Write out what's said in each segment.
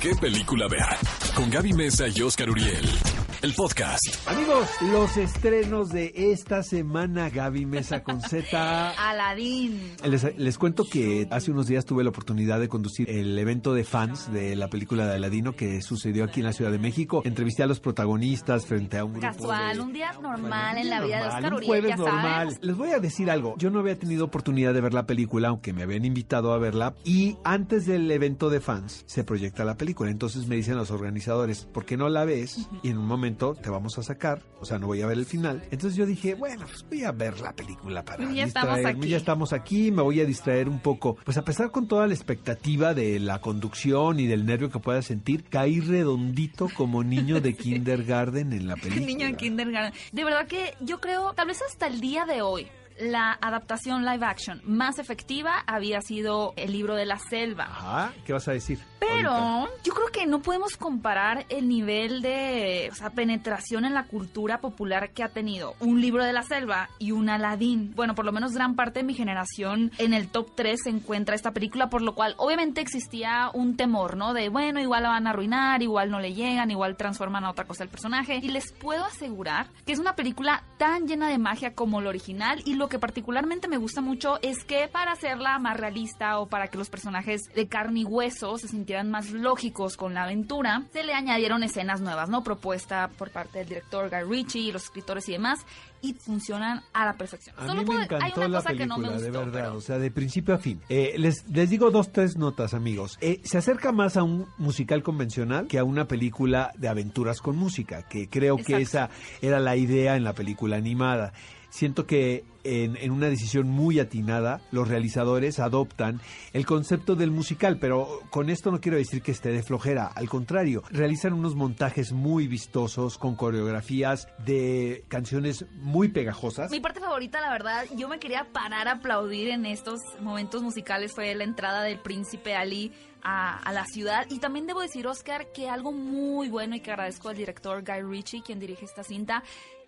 qué película ver. Con Gaby Mesa y Oscar Uriel. El podcast. Amigos, los estrenos de esta semana, Gaby Mesa con Z. Aladín. Les, les cuento que hace unos días tuve la oportunidad de conducir el evento de fans de la película de Aladino que sucedió aquí en la Ciudad de México. Entrevisté a los protagonistas frente a un grupo Casual, de- un día normal en la un vida de Oscar un Uriel, jueves ya normal. sabes. Les voy a decir algo. Yo no había tenido oportunidad de ver la película, aunque me habían invitado a verla. Y antes del evento de fans se proyecta la película. Entonces me dicen los organizadores, ¿por qué no la ves? Y en un momento te vamos a sacar. O sea, no voy a ver el final. Entonces yo dije, bueno, pues voy a ver la película para ya estamos distraerme. aquí. Ya estamos aquí, me voy a distraer un poco. Pues a pesar con toda la expectativa de la conducción y del nervio que pueda sentir, caí redondito como niño de kindergarten en la película. Niño en kindergarten. De verdad que yo creo, tal vez hasta el día de hoy, la adaptación live action más efectiva había sido el libro de la selva. Ajá, ¿qué vas a decir? Pero ahorita? yo creo que no podemos comparar el nivel de o sea, penetración en la cultura popular que ha tenido un libro de la selva y un Aladdin. Bueno, por lo menos gran parte de mi generación en el top 3 se encuentra esta película, por lo cual obviamente existía un temor, ¿no? De, bueno, igual la van a arruinar, igual no le llegan, igual transforman a otra cosa el personaje. Y les puedo asegurar que es una película tan llena de magia como la original y lo que particularmente me gusta mucho es que para hacerla más realista o para que los personajes de carne y hueso se sintieran más lógicos con la aventura, se le añadieron escenas nuevas, ¿no? Propuesta por parte del director Guy Ritchie y los escritores y demás y funcionan a la perfección. A Solo mí me encantó hay una la cosa que no me gustó, de verdad, pero- o sea, de principio a fin. Eh, les, les digo dos, tres notas, amigos. Eh, se acerca más a un musical convencional que a una película de aventuras con música, que creo que esa era la idea en la película animada. Siento que en, una decisión muy atinada, los realizadores adoptan el concepto del musical, pero con esto no quiero decir que esté de flojera, al contrario, realizan unos montajes muy vistosos con coreografías de canciones muy pegajosas. Mi parte favorita, la verdad, yo me quería parar a aplaudir en estos momentos musicales fue la entrada del príncipe Ali a, a la ciudad. Y también debo decir, Oscar, que algo muy bueno y que agradezco al director Guy Ritchie, quien dirige esta cinta,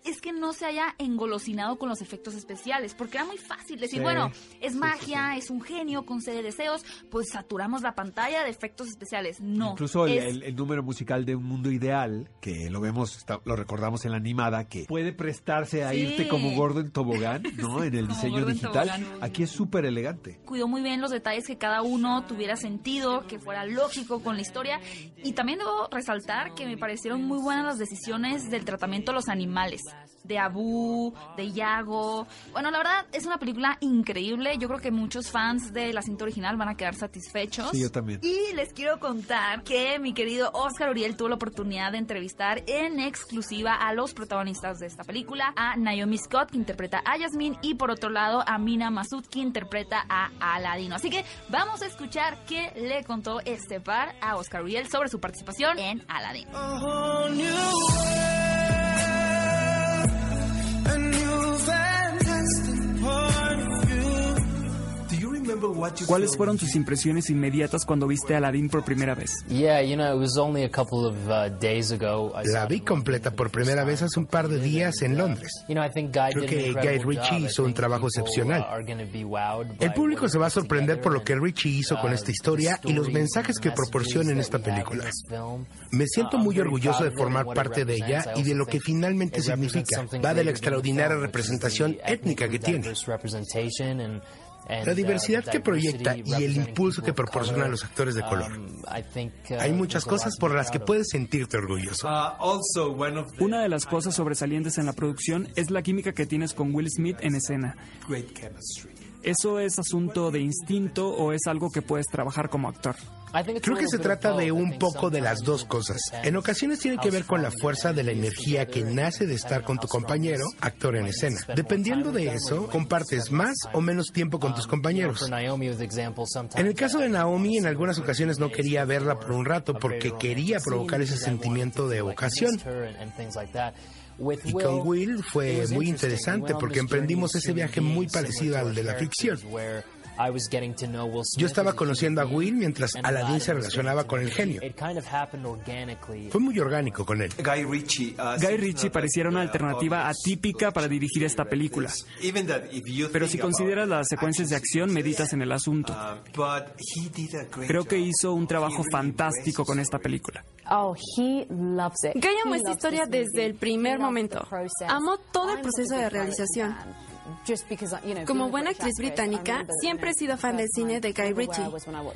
es que no se haya engolosinado con los efectos especiales, porque era muy fácil decir, Sí, bueno, es sí, magia, es un genio, concede deseos, pues saturamos la pantalla de efectos especiales. No. Incluso el, es- el- el número musical de Un Mundo Ideal, que lo vemos, está- lo recordamos en la animada, que puede prestarse a irte como gordo en tobogán, ¿no? En el diseño digital. Aquí es súper elegante. cuidó muy bien los detalles que cada uno tuviera sentido, que fuera lógico con la historia. Y también debo resaltar que me parecieron muy buenas las decisiones del tratamiento de los animales. De Abu, de Yago. Bueno, la verdad es una película increíble. Yo creo que muchos fans de la cinta original van a quedar satisfechos. Sí, yo también. Y les quiero contar que mi querido Oscar Uriel tuvo la oportunidad de entrevistar en exclusiva a los protagonistas de esta película, a Naomi Scott, que interpreta a Yasmin, y por otro lado a Mina Masud, que interpreta a Aladino. Así que vamos a escuchar qué le contó este par a Oscar Uriel sobre su participación en Aladino. ¿Cuáles fueron tus impresiones inmediatas cuando viste a Aladdin por primera vez? Yeah, you know, it was only a couple of uh, days ago. I La vi completa por primera vez hace un par de días en Londres. You know, I think Guy Creo que an Guy Ritchie hizo un trabajo excepcional. El público what se va a sorprender por lo que Richie hizo con uh, esta historia y los mensajes and que messages proporciona en that esta película. Me siento I'm muy orgulloso de of it formar and what it parte de ella y de lo que finalmente significa. Va de la extraordinaria representación étnica que tiene. La uh, diversidad que proyecta y el impulso que proporciona a los actores de color. Um, uh, Hay muchas cosas por las que puedes sentirte orgulloso. Una de las cosas sobresalientes en la producción es la química que tienes con Will Smith en escena. ¿Eso es asunto de instinto o es algo que puedes trabajar como actor? Creo que se trata de un poco de las dos cosas. En ocasiones tiene que ver con la fuerza de la energía que nace de estar con tu compañero, actor en escena. Dependiendo de eso, compartes más o menos tiempo con tus Um, compañeros. En el caso de Naomi, en algunas ocasiones no quería verla por un rato porque quería provocar ese sentimiento de evocación. Y con Will fue muy interesante porque emprendimos ese viaje muy parecido al de la ficción. Yo estaba conociendo a Will mientras Aladdin se relacionaba con el genio. Fue muy orgánico con él. Guy Ritchie, uh, Guy Ritchie pareciera una alternativa atípica para dirigir esta película. Pero si consideras las secuencias de acción, meditas en el asunto. Creo que hizo un trabajo fantástico con esta película. Oh, he loves it. Guy amó esta historia desde el primer momento. Amó todo el proceso de realización. Como buena actriz británica, siempre he sido fan del cine de Guy Ritchie.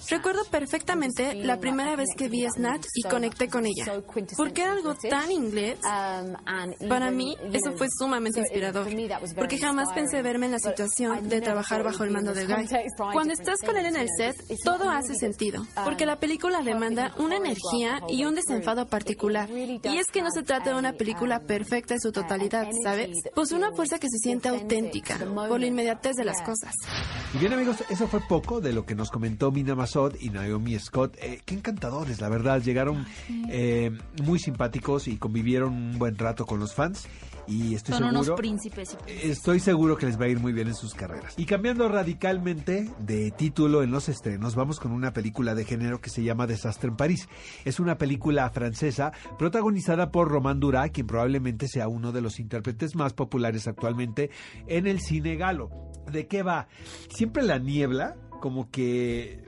Recuerdo perfectamente la primera vez que vi Snatch y conecté con ella, porque era algo tan inglés. Um, Para mí, eso fue sumamente inspirador, porque jamás pensé verme en la situación de trabajar bajo el mando de Guy. Cuando estás con él en el set, todo hace sentido, porque la película demanda una energía y un desenfado particular. Y es que no se trata de una película perfecta en su totalidad, ¿sabes? Pues una fuerza que se siente auténtica por la inmediatez de las cosas. Y bien amigos, eso fue poco de lo que nos comentó Mina y Naomi Scott. Eh, qué encantadores, la verdad. Llegaron eh, muy simpáticos y convivieron un buen rato con los fans y estoy Son seguro, unos príncipes. Estoy seguro que les va a ir muy bien en sus carreras. Y cambiando radicalmente de título en los estrenos, vamos con una película de género que se llama Desastre en París. Es una película francesa protagonizada por Román Durá, quien probablemente sea uno de los intérpretes más populares actualmente en el cine galo. ¿De qué va? Siempre la niebla como que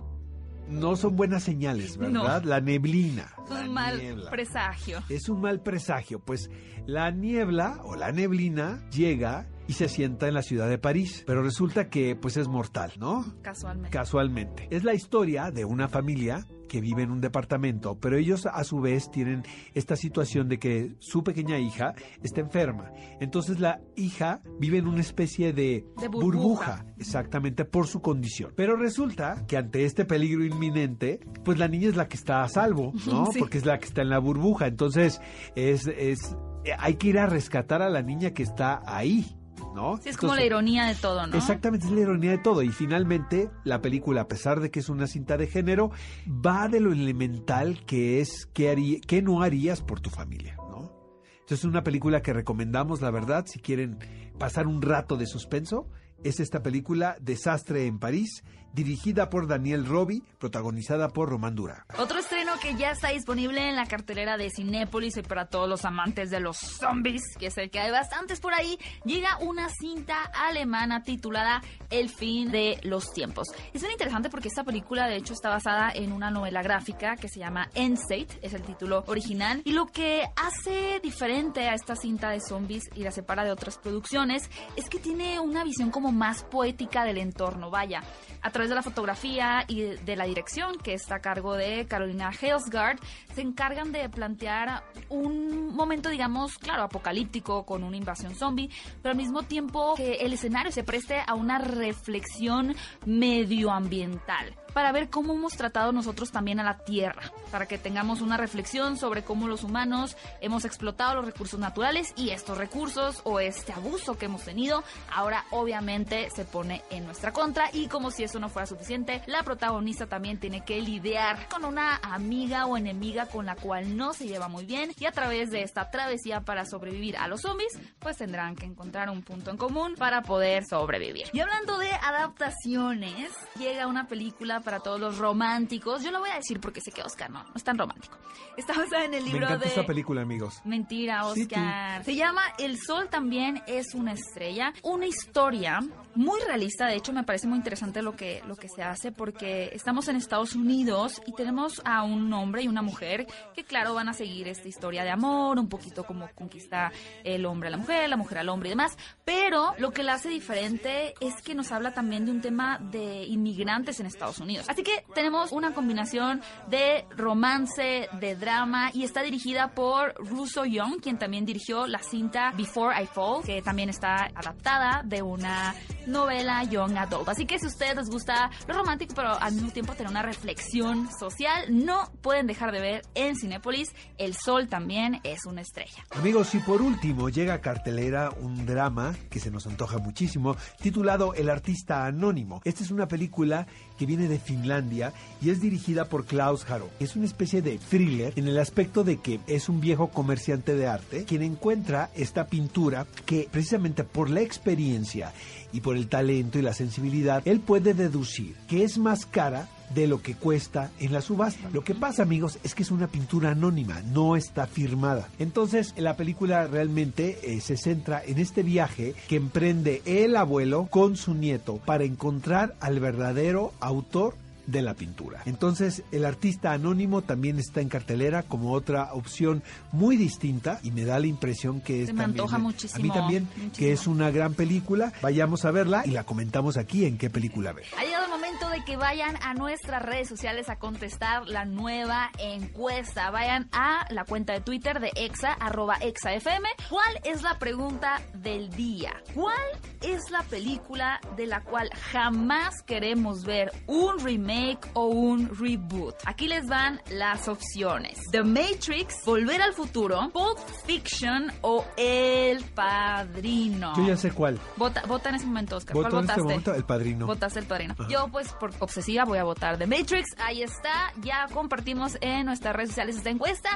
no son buenas señales, ¿verdad? La neblina. Es un mal presagio. Es un mal presagio. Pues la niebla o la neblina llega y se sienta en la ciudad de París, pero resulta que pues es mortal, ¿no? Casualmente. Casualmente. Es la historia de una familia que vive en un departamento, pero ellos a su vez tienen esta situación de que su pequeña hija está enferma. Entonces la hija vive en una especie de, burbuja. exactamente por su condición. Pero resulta que ante este peligro inminente, pues la niña es la que está a salvo, ¿no? Porque es la que está en la burbuja. Entonces es, es hay que ir a rescatar a la niña que está ahí. ¿No? Sí, es como la ironía de todo, ¿no? Exactamente, es la ironía de todo. Y finalmente, la película, a pesar de que es una cinta de género, va de lo elemental que es qué, qué no harías por tu familia, ¿no? Entonces es una película que recomendamos, la verdad, si quieren pasar un rato de suspenso, es esta película Desastre en París dirigida por Daniel Roby, protagonizada por Román Dura. Otro que ya está disponible en la cartelera de Cinépolis y para todos los amantes de los zombies, que sé que hay bastantes por ahí, llega una cinta alemana titulada El fin de los tiempos. Es muy interesante porque esta película de hecho está basada en una novela gráfica que se llama Endstate, es el título original, y lo que hace diferente a esta cinta de zombies y la separa de otras producciones es que tiene una visión como más poética del entorno, vaya a través de la fotografía y de la dirección, que está a cargo de Carolina Halesgard, se encargan de plantear un momento, digamos, claro, apocalíptico con una invasión zombie, pero al mismo tiempo que el escenario se preste a una reflexión medioambiental para ver cómo hemos tratado nosotros también a la Tierra, para que tengamos una reflexión sobre cómo los humanos hemos explotado los recursos naturales y estos recursos o este abuso que hemos tenido ahora obviamente se pone en nuestra contra y como si eso no fuera suficiente, la protagonista también tiene que lidiar con una amiga o enemiga con la cual no se lleva muy bien y a través de esta travesía para sobrevivir a los zombies, pues tendrán que encontrar un punto en común para poder sobrevivir. Y hablando de adaptaciones, llega una película para todos los románticos. Yo lo voy a decir porque sé que Oscar no, no es tan romántico. Está basada en el libro Me encanta de... esta película, amigos. Mentira, Oscar. Se llama El Sol también es una estrella. Una historia muy realista. De hecho, me parece muy interesante lo que, lo que se hace porque estamos en Estados Unidos y tenemos a un hombre y una mujer que, claro, van a seguir esta historia de amor, un poquito como conquista el hombre a la mujer, la mujer al hombre y demás. Pero lo que la hace diferente es que nos habla también de un tema de inmigrantes en Estados Unidos. Así que tenemos una combinación de romance, de drama y está dirigida por Russo Young, quien también dirigió la cinta Before I Fall, que también está adaptada de una novela young adult. Así que si a ustedes les gusta lo romántico, pero al mismo tiempo tener una reflexión social, no pueden dejar de ver en Cinépolis. El Sol también es una estrella. Amigos, y por último llega a cartelera un drama que se nos antoja muchísimo, titulado El artista anónimo. Esta es una película que viene de Finlandia y es dirigida por Klaus Haro. Es una especie de thriller en el aspecto de que es un viejo comerciante de arte quien encuentra esta pintura que precisamente por la experiencia y por el talento y la sensibilidad, él puede deducir que es más cara de lo que cuesta en la subasta. Lo que pasa, amigos, es que es una pintura anónima, no está firmada. Entonces, la película realmente eh, se centra en este viaje que emprende el abuelo con su nieto para encontrar al verdadero autor de la pintura. Entonces, el artista anónimo también está en cartelera como otra opción muy distinta y me da la impresión que es Se me antoja muchísimo. A mí también, que es una gran película. Vayamos a verla y la comentamos aquí en qué película ver. Ha llegado el momento de que vayan a nuestras redes sociales a contestar la nueva encuesta. Vayan a la cuenta de Twitter de exa, arroba exafm. ¿Cuál es la pregunta del día? ¿Cuál es la película de la cual jamás queremos ver un remake o un reboot. Aquí les van las opciones. The Matrix, Volver al Futuro, Pulp Fiction o El Padrino. Yo ya sé cuál. Vota, vota en ese momento, Oscar. ¿Cuál votaste? en este momento? El Padrino. Votaste El Padrino. Yo, pues, por obsesiva voy a votar The Matrix. Ahí está. Ya compartimos en nuestras redes sociales esta encuesta.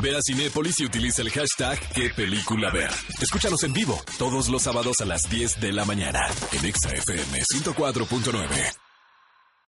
Ve a Cinépolis y utiliza el hashtag qué película ver. Escúchanos en vivo todos los sábados a las 10 de la mañana en ExaFM 104.9.